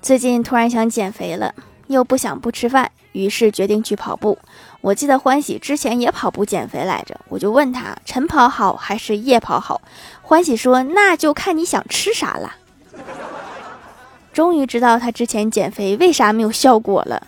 最近突然想减肥了又不想不吃饭于是决定去跑步。我记得欢喜之前也跑步减肥来着我就问他晨跑好还是夜跑好？欢喜说那就看你想吃啥了终于知道他之前减肥为啥没有效果了。